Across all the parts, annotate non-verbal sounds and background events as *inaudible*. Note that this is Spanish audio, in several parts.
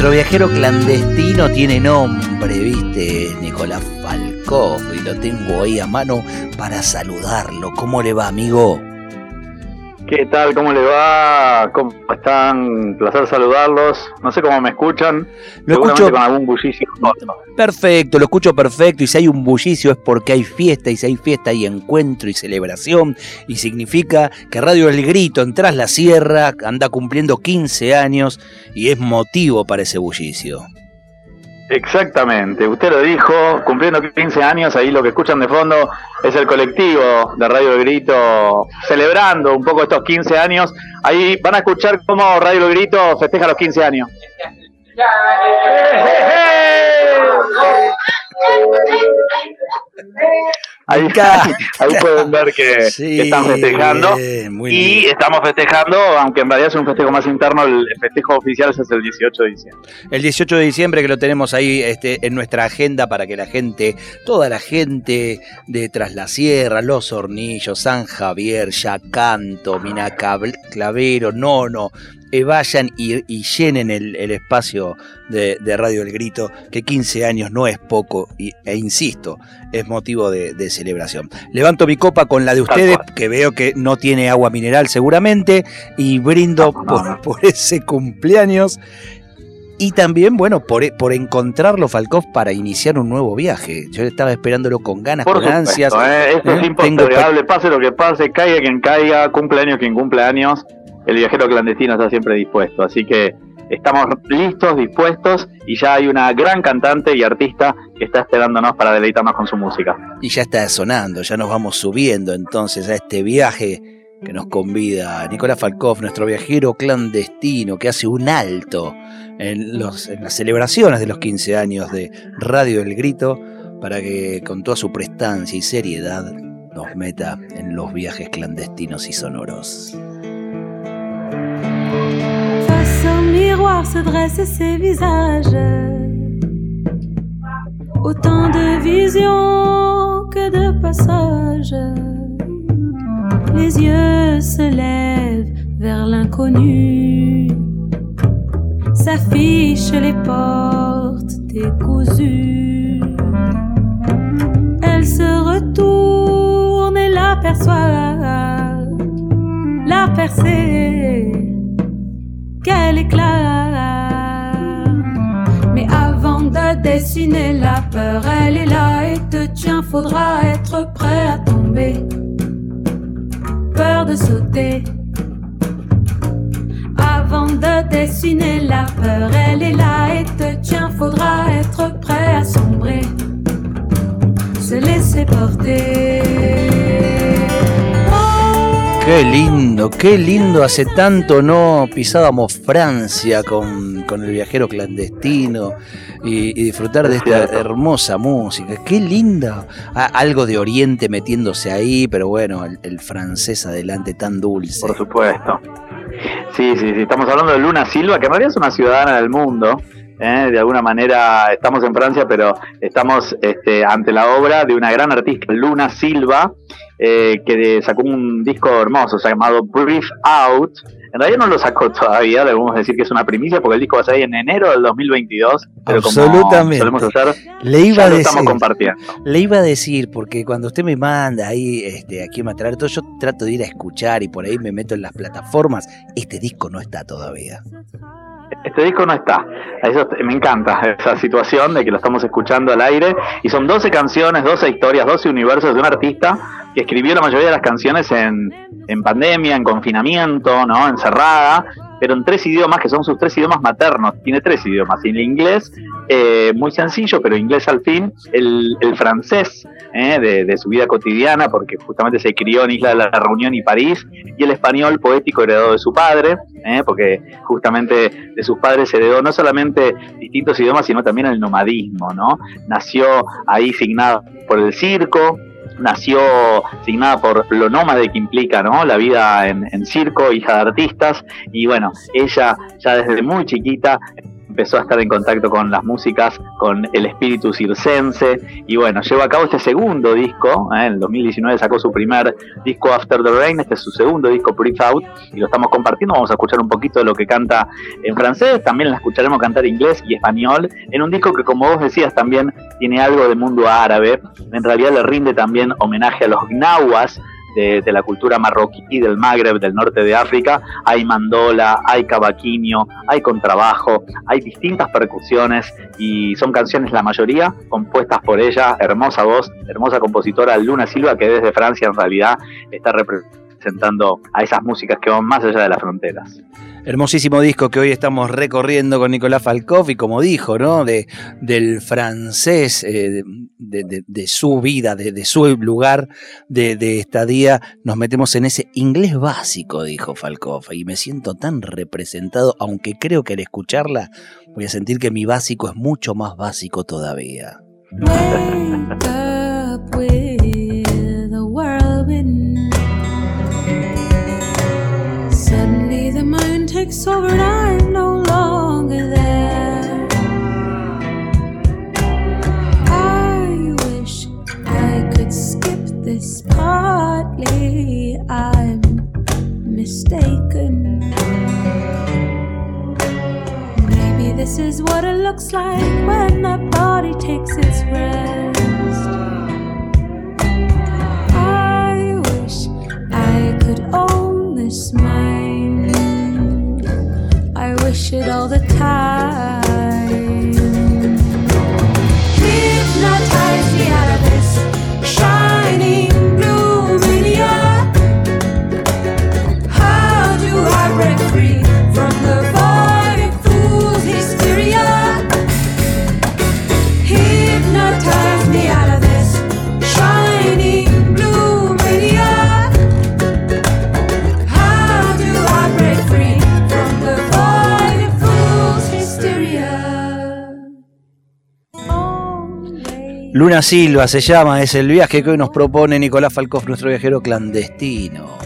Nuestro viajero clandestino tiene nombre, ¿viste? Nicolás Falkov, y lo tengo ahí a mano para saludarlo. ¿Cómo le va, amigo? ¿Qué tal? ¿Cómo le va? ¿Cómo están? Placer saludarlos. No sé cómo me escuchan. Lo escucho con algún bullicio. Perfecto, lo escucho perfecto. Y si hay un bullicio es porque hay fiesta. Y si hay fiesta hay encuentro y celebración. Y significa que Radio El Grito en Tras la Sierra anda cumpliendo 15 años y es motivo para ese bullicio. Exactamente, usted lo dijo, cumpliendo 15 años, ahí lo que escuchan de fondo es el colectivo de Radio El Grito celebrando un poco estos 15 años. Ahí van a escuchar cómo Radio El Grito festeja los 15 años. Ahí, ahí pueden ver que, están festejando. y estamos festejando, aunque en realidad es un festejo más interno, el festejo oficial es el 18 de diciembre. El 18 de diciembre que lo tenemos ahí este, en nuestra agenda para que la gente, toda la gente de Tras la Sierra, Los Hornillos, San Javier, Yacanto, Minaclavero, Nono, eh, vayan y, llenen el, espacio de, Radio El Grito, que 15 años no es poco, e insisto, es motivo de, celebración. Levanto mi copa con la de ustedes, que veo que no tiene agua mineral seguramente, y brindo por, ese cumpleaños. Y también, bueno, por, por encontrarlo, Falkov, para iniciar un nuevo viaje. Yo estaba esperándolo con ganas, con ansias. Eh, esto es ¿Eh? impostergable, pase lo que pase, caiga quien caiga, cumpleaños quien cumpleaños el viajero clandestino está siempre dispuesto. Así que estamos listos, dispuestos y ya hay una gran cantante y artista que está esperándonos para deleitarnos con su música. Y ya está sonando, ya nos vamos subiendo entonces a este viaje que nos convida Nicolás Falkov, nuestro viajero clandestino, que hace un alto en, en las celebraciones de los 15 años de Radio El Grito, para que con toda su prestancia y seriedad nos meta en los viajes clandestinos y sonoros. Face au miroir se dressent ces visages. Autant de visions que de passages. Les yeux se lèvent vers l'inconnu. S'affichent les portes décousues. Elle se retourne et l'aperçoit. La percée quel éclat. Mais avant de dessiner la peur, elle est là et te tient, faudra être prêt à tomber. Peur de sauter. Avant de dessiner la peur, elle est là et te tient, faudra être prêt à sombrer. Se laisser porter. Qué lindo, qué lindo. Hace tanto no pisábamos Francia con, el viajero clandestino y, disfrutar de esta hermosa música. Qué linda. algo de Oriente metiéndose ahí, pero bueno, el, francés adelante tan dulce. Por supuesto. Sí, sí, sí. Estamos hablando de Luna Silva, que en realidad es una ciudadana del mundo. ¿Eh? de alguna manera estamos en Francia, pero estamos este, ante la obra de una gran artista, Luna Silva, eh, que sacó un disco hermoso llamado Brief Out. En realidad no lo sacó todavía, debemos decir que es una primicia porque el disco va a salir en enero del 2022. Pero Absolutamente. Como hacer, le iba a decir, estamos compartiendo. Le iba a decir, porque cuando usted me manda ahí este, aquí a todo, yo trato de ir a escuchar y por ahí me meto en las plataformas. Este disco no está todavía. Este disco no está. Eso me encanta esa situación de que lo estamos escuchando al aire. Y son 12 canciones, 12 historias, 12 universos de un artista que escribió la mayoría de las canciones en, en pandemia, en confinamiento, ¿no? Encerrada. Pero en tres idiomas que son sus tres idiomas maternos. Tiene tres idiomas, el inglés, eh, muy sencillo, pero inglés al fin, el, francés eh, de, su vida cotidiana, porque justamente se crió en Isla de la Reunión y París, y el español poético heredado de su padre, eh, porque justamente de sus padres heredó no solamente distintos idiomas, sino también el nomadismo, ¿no? Nació ahí signado por el circo, nació signada por lo nómade que implica ¿no? la vida en, en, circo, hija de artistas, y bueno, ella ya desde muy chiquita empezó a estar en contacto con las músicas, con el espíritu circense y bueno, lleva a cabo este segundo disco, ¿eh? en el 2019 sacó su primer disco After the Rain, este es su segundo disco Breathe Out y lo estamos compartiendo, vamos a escuchar un poquito de lo que canta en francés, también la escucharemos cantar inglés y español, en un disco que como vos decías también tiene algo de mundo árabe, en realidad le rinde también homenaje a los gnawas, de, la cultura marroquí del Magreb, del norte de África, hay mandola, hay cavaquinho, hay contrabajo, hay distintas percusiones y son canciones la mayoría compuestas por ella, hermosa voz, hermosa compositora Luna Silva que desde Francia en realidad está representando a esas músicas que van más allá de las fronteras. Hermosísimo disco que hoy estamos recorriendo con Nicolás Falkov y como dijo, ¿no? De, del francés, eh, de, su vida, de, su lugar de, estadía, nos metemos en ese inglés básico, dijo Falkov, y me siento tan representado, aunque creo que al escucharla voy a sentir que mi básico es mucho más básico todavía. What it looks like when the body takes its rest. I wish I could own this mind I wish it all the time. Luna Silva se llama, es el viaje que hoy nos propone Nicolás Falcoff, nuestro viajero clandestino.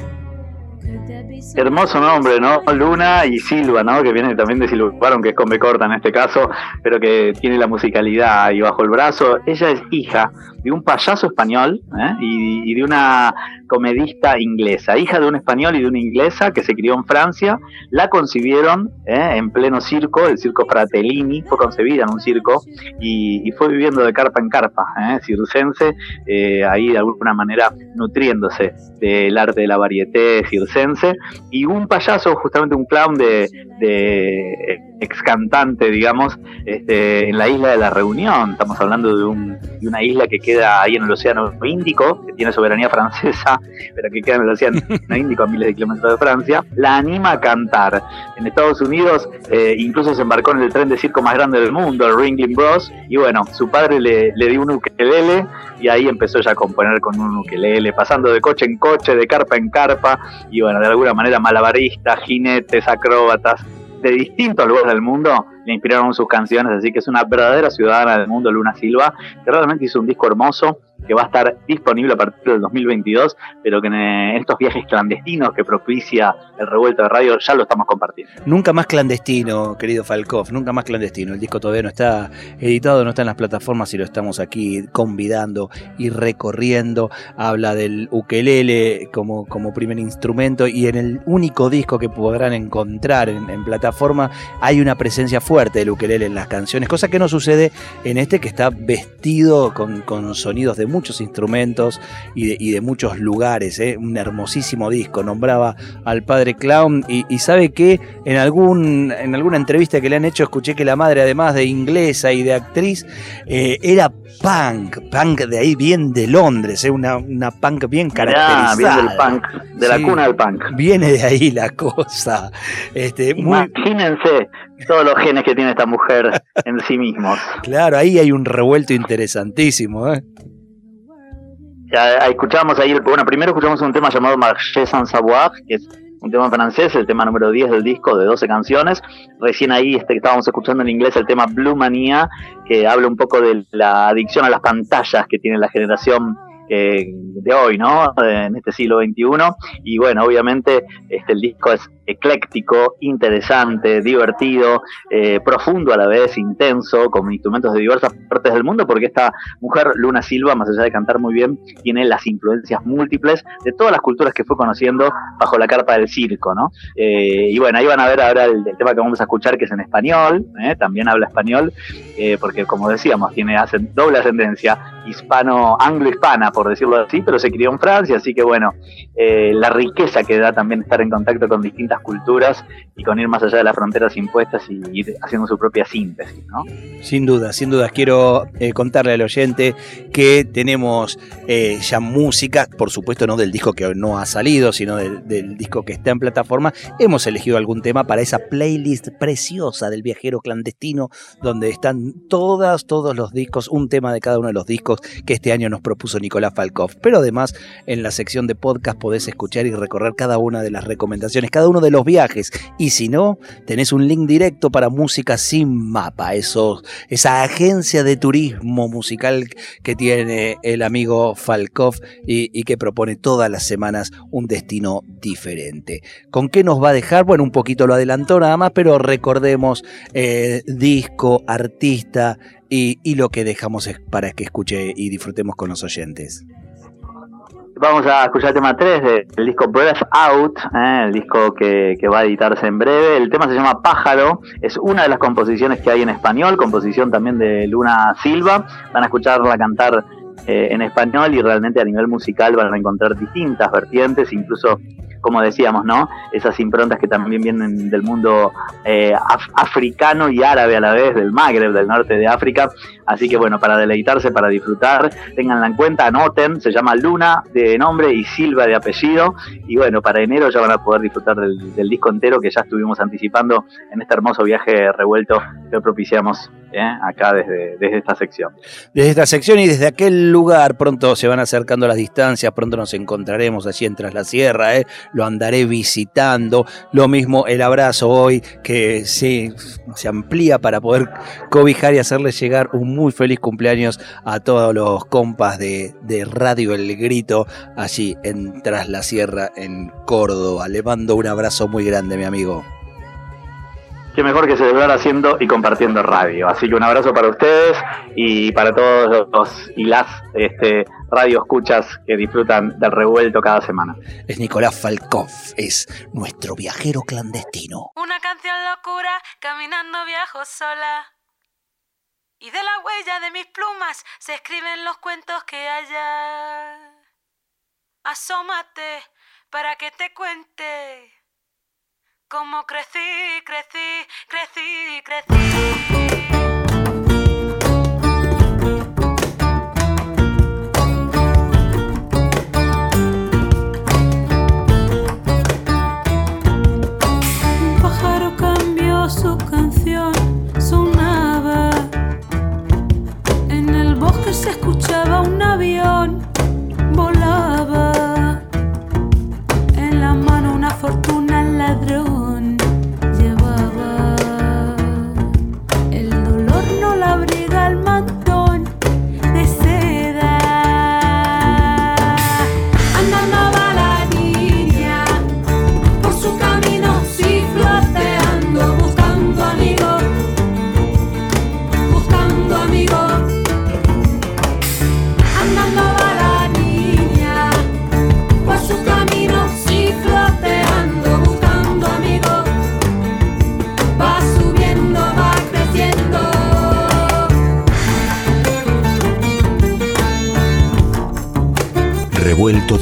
Hermoso nombre, ¿no? Luna y Silva, ¿no? Que viene también de Silvaron, que es con corta en este caso, pero que tiene la musicalidad ahí bajo el brazo. Ella es hija de un payaso español ¿eh? y, de una comedista inglesa, hija de un español y de una inglesa que se crió en Francia, la concibieron ¿eh? en pleno circo, el circo Fratellini, fue concebida en un circo y, fue viviendo de carpa en carpa, ¿eh? circense, eh, ahí de alguna manera nutriéndose del arte de la varieté circense, y un payaso, justamente un clown de, de ex cantante, digamos, este, en la isla de la Reunión, estamos hablando de, un, de una isla que queda ahí en el Océano Índico, que tiene soberanía francesa, *laughs* pero que queda en el Océano *laughs* Índico a miles de kilómetros de Francia, la anima a cantar. En Estados Unidos eh, incluso se embarcó en el tren de circo más grande del mundo, el Ringling Bros, y bueno, su padre le, le dio un ukelele y ahí empezó ya a componer con un ukelele, pasando de coche en coche, de carpa en carpa, y bueno, de alguna manera malabaristas, jinetes, acróbatas, de distintos lugares del mundo le inspiraron sus canciones, así que es una verdadera ciudadana del mundo, Luna Silva, que realmente hizo un disco hermoso que va a estar disponible a partir del 2022, pero que en estos viajes clandestinos que propicia el revuelto de radio ya lo estamos compartiendo. Nunca más clandestino, querido Falkov, nunca más clandestino. El disco todavía no está editado, no está en las plataformas y lo estamos aquí convidando y recorriendo. Habla del ukelele como, como primer instrumento y en el único disco que podrán encontrar en, en plataforma hay una presencia fuerte del ukelele en las canciones, cosa que no sucede en este que está vestido con, con sonidos de muchos instrumentos y de, muchos lugares. ¿eh? Un hermosísimo disco. Nombraba al padre Clown y, sabe que en, algún, en alguna entrevista que le han hecho escuché que la madre, además de inglesa y de actriz, eh, era punk, punk de ahí bien de Londres, ¿eh? una, una punk bien caracterizada. viene del punk, de la cuna del punk. Viene de ahí la cosa. Este, Imagínense todos los genes que tiene esta mujer en sí mismos. Claro, ahí hay un revuelto interesantísimo. ¿eh? Ya, escuchamos ahí, bueno, primero escuchamos un tema llamado Marché sans savoir, que es un tema francés, el tema número 10 del disco de 12 canciones. Recién ahí este, estábamos escuchando en inglés el tema Blue Mania, que habla un poco de la adicción a las pantallas que tiene la generación eh, de hoy, ¿no? En este siglo XXI. Y bueno, obviamente este, el disco es ecléctico, interesante, divertido, eh, profundo a la vez, intenso, con instrumentos de diversas partes del mundo, porque esta mujer, Luna Silva, más allá de cantar muy bien, tiene las influencias múltiples de todas las culturas que fue conociendo bajo la carpa del circo, ¿no? Eh, y bueno, ahí van a ver ahora el, tema que vamos a escuchar, que es en español, ¿eh? también habla español, porque como decíamos, tiene doble ascendencia hispano, anglo-hispana, por decirlo así, pero se crió en Francia, así que bueno, la riqueza que da también estar en contacto con distintas culturas y con ir más allá de las fronteras impuestas y ir haciendo su propia síntesis, ¿no? Sin duda, sin duda. Quiero eh, contarle al oyente que tenemos eh, ya música, por supuesto no del disco que no ha salido, sino del, disco que está en plataforma. Hemos elegido algún tema para esa playlist preciosa del viajero clandestino, donde están todas, todos los discos, un tema de cada uno de los discos que este año nos propuso Nicolás Falkov. Pero además, en la sección de podcast podés escuchar y recorrer cada una de las recomendaciones, cada uno de los viajes. Y si no, tenés un link directo para Música Sin Mapa, esa agencia de turismo musical que tiene el amigo Falkov y, que propone todas las semanas un destino diferente. ¿Con qué nos va a dejar? Bueno, un poquito lo adelantó nada más, pero recordemos eh, disco, artista y, y lo que dejamos para que escuche y disfrutemos con los oyentes. Vamos a escuchar el tema 3 del disco Breath Out, eh, el disco que, va a editarse en breve. El tema se llama Pájaro, es una de las composiciones que hay en español, composición también de Luna Silva. Van a escucharla cantar eh, en español y realmente a nivel musical van a encontrar distintas vertientes, incluso como decíamos, ¿no? Esas improntas que también vienen del mundo eh, africano y árabe a la vez, del Magreb, del norte de África. Así que bueno, para deleitarse, para disfrutar, tenganla en cuenta, anoten, se llama Luna de nombre y Silva de apellido. Y bueno, para enero ya van a poder disfrutar del, disco entero que ya estuvimos anticipando en este hermoso viaje revuelto que propiciamos ¿eh? acá desde, desde esta sección. Desde esta sección y desde aquel lugar pronto se van acercando las distancias, pronto nos encontraremos allí en Tras la Sierra, ¿eh? lo andaré visitando. Lo mismo el abrazo hoy que se, se amplía para poder cobijar y hacerles llegar un muy feliz cumpleaños a todos los compas de, de Radio El Grito allí en Tras la Sierra en Córdoba. Le mando un abrazo muy grande, mi amigo qué mejor que celebrar haciendo y compartiendo radio. Así que un abrazo para ustedes y para todos los y las este, radio escuchas que disfrutan del revuelto cada semana. Es Nicolás Falkov, es nuestro viajero clandestino. Una canción locura, caminando viajo sola. Y de la huella de mis plumas se escriben los cuentos que haya. Asómate para que te cuente como crecí, crecí, crecí, crecí. Un pájaro cambió su canción sonaba. En el bosque se escuchaba una